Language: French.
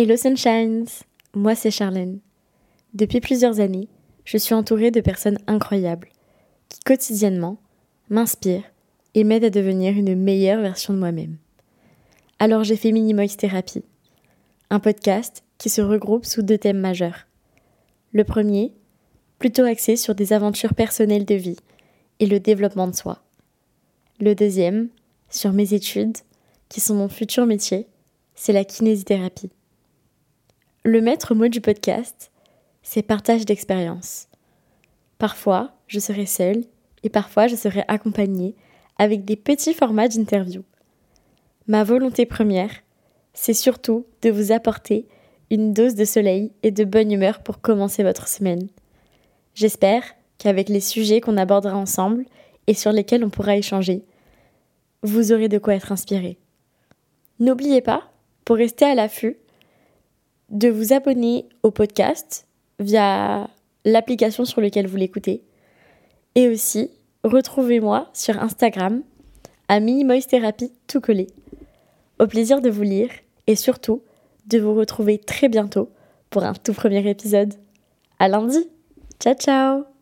Hello Sunshines Moi c'est Charlène. Depuis plusieurs années, je suis entourée de personnes incroyables qui quotidiennement m'inspirent et m'aident à devenir une meilleure version de moi-même. Alors j'ai fait Minimoix Thérapie, un podcast qui se regroupe sous deux thèmes majeurs. Le premier, plutôt axé sur des aventures personnelles de vie et le développement de soi. Le deuxième, sur mes études, qui sont mon futur métier, c'est la kinésithérapie. Le maître mot du podcast, c'est partage d'expérience. Parfois, je serai seule et parfois je serai accompagnée avec des petits formats d'interview. Ma volonté première, c'est surtout de vous apporter une dose de soleil et de bonne humeur pour commencer votre semaine. J'espère qu'avec les sujets qu'on abordera ensemble et sur lesquels on pourra échanger, vous aurez de quoi être inspiré. N'oubliez pas, pour rester à l'affût, de vous abonner au podcast via l'application sur laquelle vous l'écoutez. Et aussi, retrouvez-moi sur Instagram à Minimoist Therapy tout collé. Au plaisir de vous lire et surtout de vous retrouver très bientôt pour un tout premier épisode. À lundi! Ciao ciao